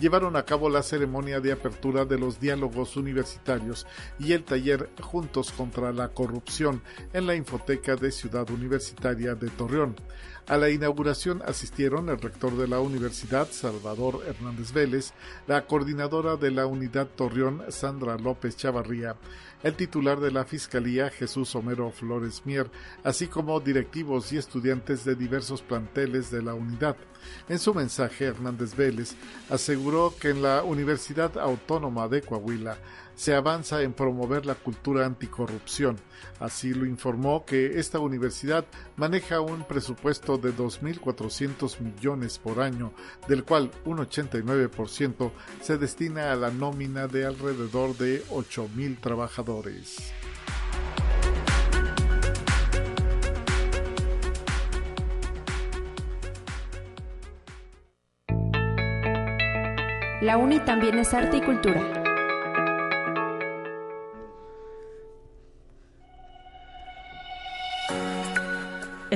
llevaron a cabo la ceremonia de apertura de los diálogos universitarios y el taller Juntos contra la Corrupción en la Infoteca de Ciudad Universitaria de Torreón. A la inauguración asistieron el rector de la universidad, Salvador Hernández Vélez, la coordinadora de la unidad Torreón, Sandra López Chavarría, el titular de la Fiscalía, Jesús Homero Flores Mier, así como directivos y estudiantes de diversos planteles de la unidad. En su mensaje, Hernández Vélez aseguró que en la Universidad Autónoma de Coahuila se avanza en promover la cultura anticorrupción. Así lo informó que esta universidad maneja un presupuesto de 2.400 millones por año, del cual un 89% se destina a la nómina de alrededor de 8.000 trabajadores. La UNI también es arte y cultura.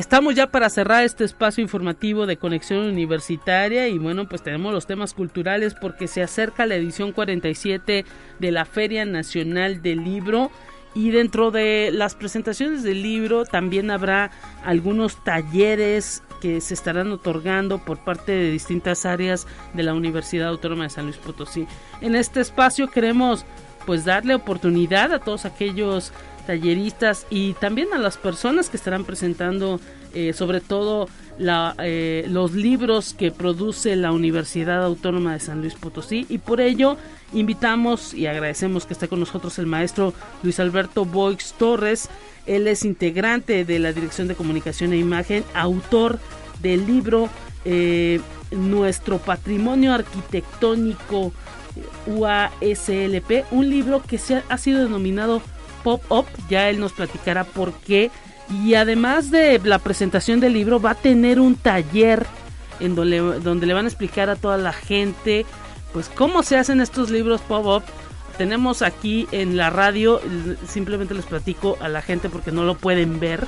Estamos ya para cerrar este espacio informativo de conexión universitaria y bueno, pues tenemos los temas culturales porque se acerca la edición 47 de la Feria Nacional del Libro y dentro de las presentaciones del libro también habrá algunos talleres que se estarán otorgando por parte de distintas áreas de la Universidad Autónoma de San Luis Potosí. En este espacio queremos pues darle oportunidad a todos aquellos talleristas y también a las personas que estarán presentando eh, sobre todo eh, los libros que produce la Universidad Autónoma de San Luis Potosí y por ello invitamos y agradecemos que esté con nosotros el maestro Luis Alberto Boix Torres. Él es integrante de la Dirección de Comunicación e Imagen, autor del libro eh, Nuestro Patrimonio Arquitectónico UASLP, un libro que se ha sido denominado pop-up, ya él nos platicará por qué. Y además de la presentación del libro, va a tener un taller en donde, donde le van a explicar a toda la gente, pues cómo se hacen estos libros pop-up. Tenemos aquí en la radio, simplemente les platico a la gente porque no lo pueden ver,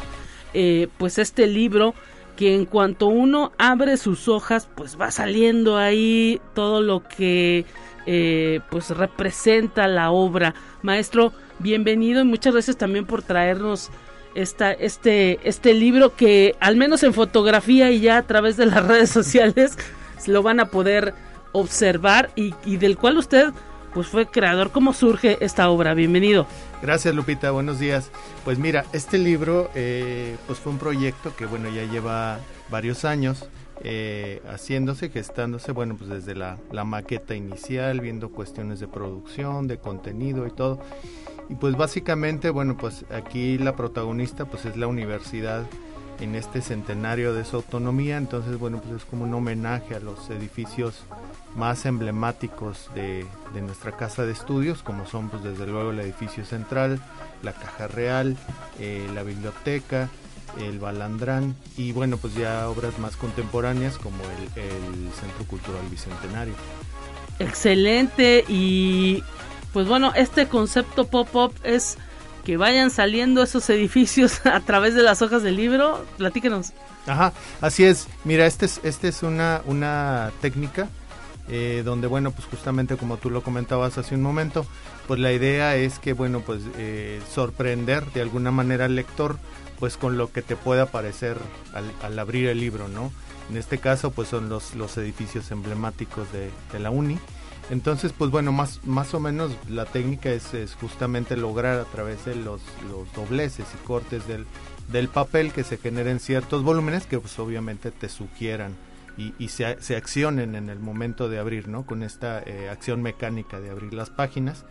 eh, pues este libro que en cuanto uno abre sus hojas, pues va saliendo ahí todo lo que eh, pues representa la obra. Maestro, bienvenido y muchas gracias también por traernos esta, este, este libro que al menos en fotografía y ya a través de las redes sociales lo van a poder observar y, del cual usted pues fue creador. ¿Cómo surge esta obra? Bienvenido. Gracias Lupita, buenos días. Pues mira, este libro eh, pues fue un proyecto que bueno ya lleva varios años eh, haciéndose, gestándose, bueno pues desde la, maqueta inicial, viendo cuestiones de producción, de contenido y todo. Y pues básicamente, bueno, pues aquí la protagonista pues es la universidad en este centenario de su autonomía, entonces bueno, pues es como un homenaje a los edificios más emblemáticos de, nuestra casa de estudios, como son pues desde luego el edificio central, la Caja Real, eh, la biblioteca, el Balandrán y bueno, pues ya obras más contemporáneas como el, el Centro Cultural Bicentenario. Excelente y pues bueno, este concepto pop-up es que vayan saliendo esos edificios a través de las hojas del libro. Platíquenos. Ajá, así es. Mira, este es, este es una, una técnica eh, donde, bueno, pues justamente como tú lo comentabas hace un momento, pues la idea es que, bueno, pues eh, sorprender de alguna manera al lector, pues con lo que te pueda parecer al, abrir el libro, ¿no? En este caso, pues son los, los edificios emblemáticos de, la UNI Entonces, pues bueno, más, más o menos la técnica es, es justamente lograr a través de los, los dobleces y cortes del, del papel que se generen ciertos volúmenes que pues obviamente te sugieran y, y se, se, accionen en el momento de abrir, ¿no? Con esta eh, acción mecánica de abrir las páginas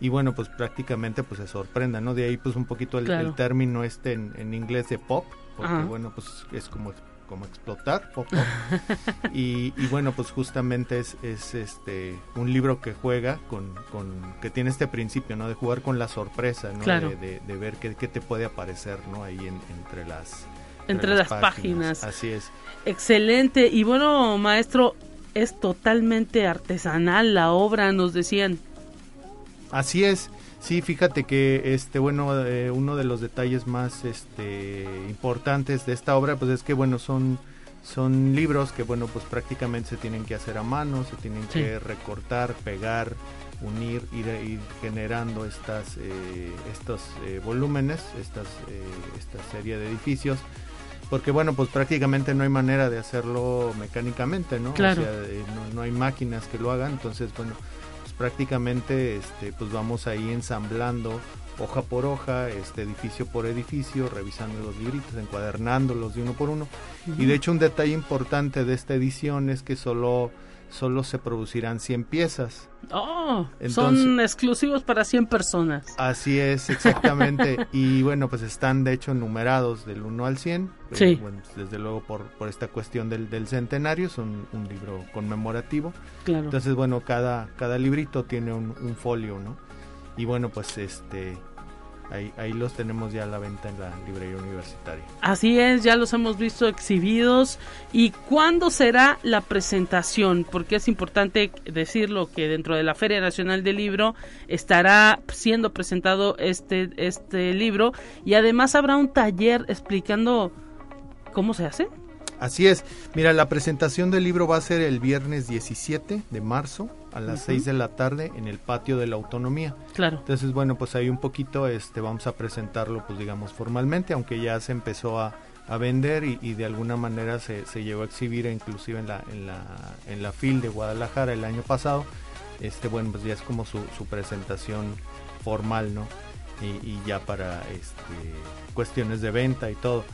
y bueno, pues prácticamente pues se sorprenda, ¿no? De ahí pues un poquito el, Claro. el término este en, en inglés de pop, porque Ajá. bueno, pues es como como explotar pop, pop. y, y bueno pues justamente es, es este un libro que juega con, con que tiene este principio no de jugar con la sorpresa no Claro. de, de- de ver qué, qué te puede aparecer no ahí en- entre las Entre las páginas. así es Excelente. Y bueno, maestro, es totalmente artesanal la obra, nos decían. Así es. Sí, fíjate que este bueno eh, uno de los detalles más este importantes de esta obra pues es que bueno son son libros que bueno pues prácticamente se tienen que hacer a mano, se tienen Sí. que recortar, pegar, unir, ir, ir generando estas eh, estos eh, volúmenes, estas eh, esta serie de edificios porque bueno pues prácticamente no hay manera de hacerlo mecánicamente, ¿no? Claro. O sea, eh, no, no hay máquinas que lo hagan, entonces bueno prácticamente este pues vamos ahí ensamblando hoja por hoja, este edificio por edificio, revisando los libritos, encuadernándolos de uno por uno. Y de hecho un detalle importante de esta edición es que solo solo se producirán 100 piezas. Oh, son Entonces- exclusivos para 100 personas. Así es, exactamente. y bueno, pues están de hecho numerados del 1 al 100. Eh, Sí. bueno, pues, desde luego por, por esta cuestión del, del centenario, son un libro conmemorativo. Claro. Entonces, bueno, cada, cada librito tiene un, un folio, ¿no? Y bueno, pues este ahí, ahí los tenemos ya a la venta en la librería universitaria. Así es, ya los hemos visto exhibidos. ¿Y cuándo será la presentación? Porque es importante decirlo que dentro de la Feria Nacional del Libro estará siendo presentado este, este libro y además habrá un taller explicando cómo se hace. Así es. Mira, la presentación del libro va a ser el viernes 17 de marzo a las Ujú. 6 de la tarde en el patio de la autonomía. Claro. Entonces, bueno, pues ahí un poquito este, vamos a presentarlo, pues digamos, formalmente, aunque ya se empezó a, a vender y, y de alguna manera se, se llegó a exhibir inclusive en la, en la, en la FIL de Guadalajara el año pasado. Este, bueno, pues ya es como su, su presentación formal, ¿no? Y, y ya para este, cuestiones de venta y todo.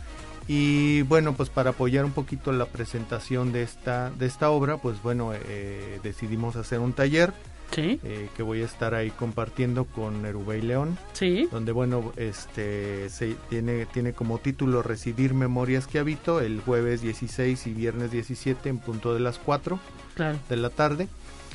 Y bueno, pues para apoyar un poquito la presentación de esta, de esta obra, pues bueno, eh, decidimos hacer un taller Sí, eh, que voy a estar ahí compartiendo con Nerubey León, sí. donde bueno, este se tiene tiene como título Residir Memorias que habito el jueves 16 y viernes 17 en punto de las 4 Claro. de la tarde.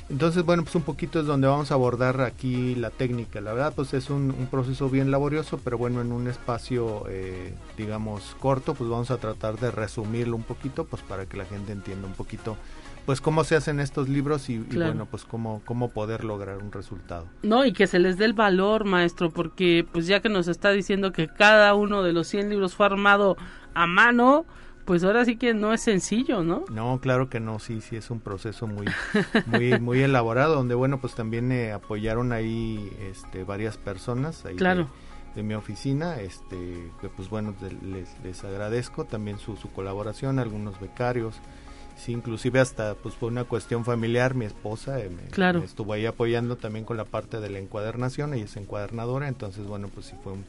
Entonces, bueno, pues un poquito es donde vamos a abordar aquí la técnica. La verdad, pues es un, un proceso bien laborioso, pero bueno, en un espacio, eh, digamos, corto, pues vamos a tratar de resumirlo un poquito, pues para que la gente entienda un poquito, pues cómo se hacen estos libros y, bueno, pues cómo, cómo poder lograr un resultado. No, y que se les dé el valor, maestro, porque pues ya que nos está diciendo que cada uno de los 100 libros fue armado a mano, pues ahora sí que no es sencillo, ¿no? No, claro que no, sí, sí es un proceso muy, muy, muy elaborado, donde bueno, pues también eh, apoyaron ahí, este, varias personas ahí de- mi oficina, este, que pues bueno, de- les, les agradezco también su, su colaboración, algunos becarios, sí, inclusive hasta pues fue una cuestión familiar, mi esposa eh, me, Claro. me estuvo ahí apoyando también con la parte de la encuadernación, ella es encuadernadora, entonces bueno, pues sí fue un,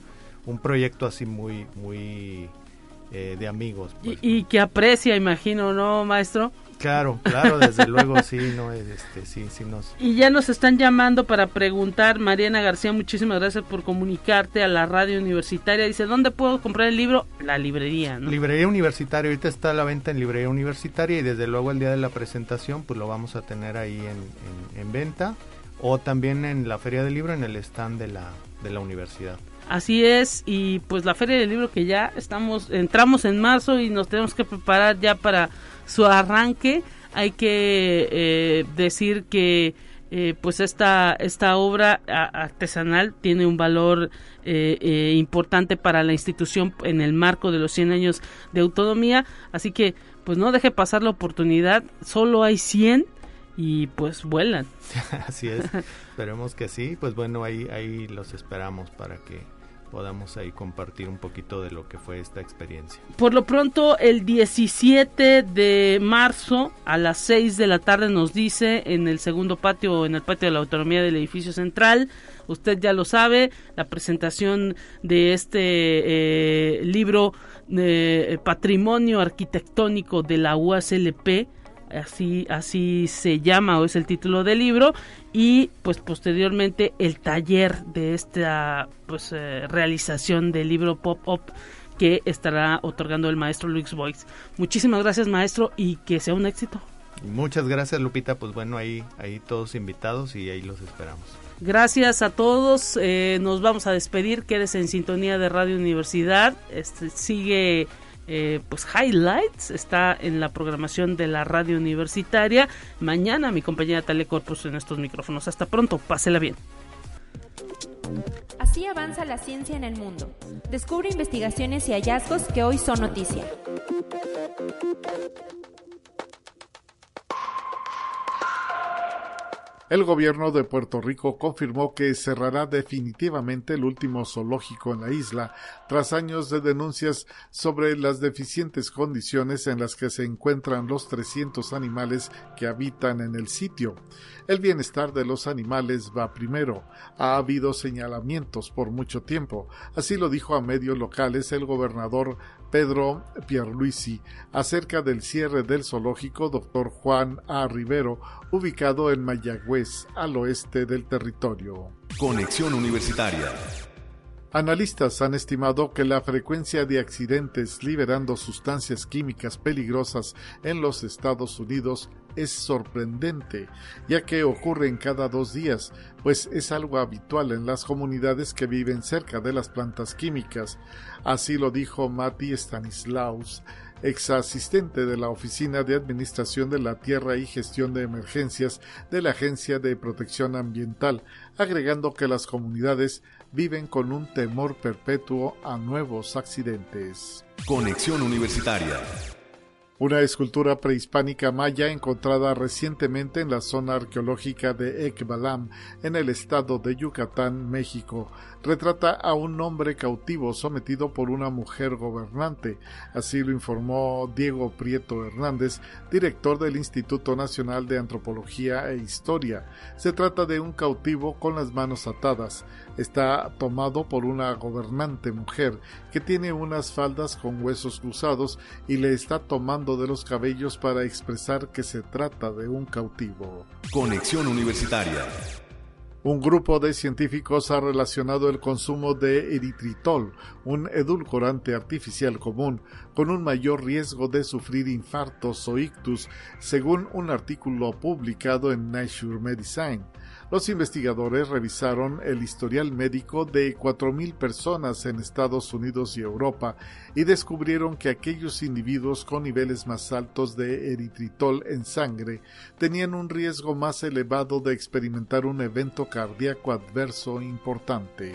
un proyecto así muy, muy eh, de amigos. Y, pues, y que aprecia, imagino, ¿no, maestro? Claro, claro, desde luego sí, no, es, este, sí, sí nos. Y ya nos están llamando para preguntar, Mariana García, muchísimas gracias por comunicarte a la radio universitaria. Dice, ¿dónde puedo comprar el libro? La librería, ¿no? Librería Universitaria, ahorita está a la venta en Librería Universitaria y desde luego el día de la presentación pues lo vamos a tener ahí en, en- en venta o también en la Feria del Libro en el stand de la, de la universidad. Así es, y pues la Feria del Libro que ya estamos, entramos en marzo y nos tenemos que preparar ya para su arranque. Hay que eh, decir que eh, pues esta, esta obra artesanal tiene un valor eh, eh, importante para la institución en el marco de los 100 años de autonomía, así que pues no deje pasar la oportunidad, solo hay 100 y pues vuelan. Así es, esperemos que sí, pues bueno, ahí, ahí los esperamos para que podamos ahí compartir un poquito de lo que fue esta experiencia. Por lo pronto, el 17 de marzo a las 6 de la tarde nos dice en el segundo patio, en el patio de la autonomía del edificio central, usted ya lo sabe, la presentación de este eh, libro de Patrimonio Arquitectónico de la UASLP, así así se llama o es el título del libro y pues posteriormente el taller de esta pues eh, realización del libro pop up que estará otorgando el maestro Luis Boyce. Muchísimas gracias maestro y que sea un éxito. Muchas gracias Lupita, pues bueno ahí ahí todos invitados y ahí los esperamos. Gracias a todos, eh, nos vamos a despedir, quédese en sintonía de Radio Universidad, este, sigue eh, pues Highlights está en la programación de la radio universitaria. Mañana mi compañera Tale Corpus en estos micrófonos. Hasta pronto, pásela bien. Así avanza la ciencia en el mundo. Descubre investigaciones y hallazgos que hoy son noticia. El gobierno de Puerto Rico confirmó que cerrará definitivamente el último zoológico en la isla tras años de denuncias sobre las deficientes condiciones en las que se encuentran los 300 animales que habitan en el sitio. El bienestar de los animales va primero. Ha habido señalamientos por mucho tiempo. Así lo dijo a medios locales el gobernador Pedro Pierluisi acerca del cierre del zoológico Dr. Juan A. Rivero, ubicado en Mayagüez, al oeste del territorio. Conexión Universitaria. Analistas han estimado que la frecuencia de accidentes liberando sustancias químicas peligrosas en los Estados Unidos es sorprendente, ya que ocurren cada dos días, pues es algo habitual en las comunidades que viven cerca de las plantas químicas. Así lo dijo Mati Stanislaus, ex asistente de la Oficina de Administración de la Tierra y Gestión de Emergencias de la Agencia de Protección Ambiental, agregando que las comunidades viven con un temor perpetuo a nuevos accidentes. Conexión Universitaria. Una escultura prehispánica maya encontrada recientemente en la zona arqueológica de Ekbalam, en el estado de Yucatán, México, retrata a un hombre cautivo sometido por una mujer gobernante. Así lo informó Diego Prieto Hernández, director del Instituto Nacional de Antropología e Historia. Se trata de un cautivo con las manos atadas. Está tomado por una gobernante mujer que tiene unas faldas con huesos cruzados y le está tomando de los cabellos para expresar que se trata de un cautivo. Conexión Universitaria. Un grupo de científicos ha relacionado el consumo de eritritol, un edulcorante artificial común, con un mayor riesgo de sufrir infartos o ictus, según un artículo publicado en Nature Medicine. Los investigadores revisaron el historial médico de 4.000 personas en Estados Unidos y Europa y descubrieron que aquellos individuos con niveles más altos de eritritol en sangre tenían un riesgo más elevado de experimentar un evento cardíaco adverso importante.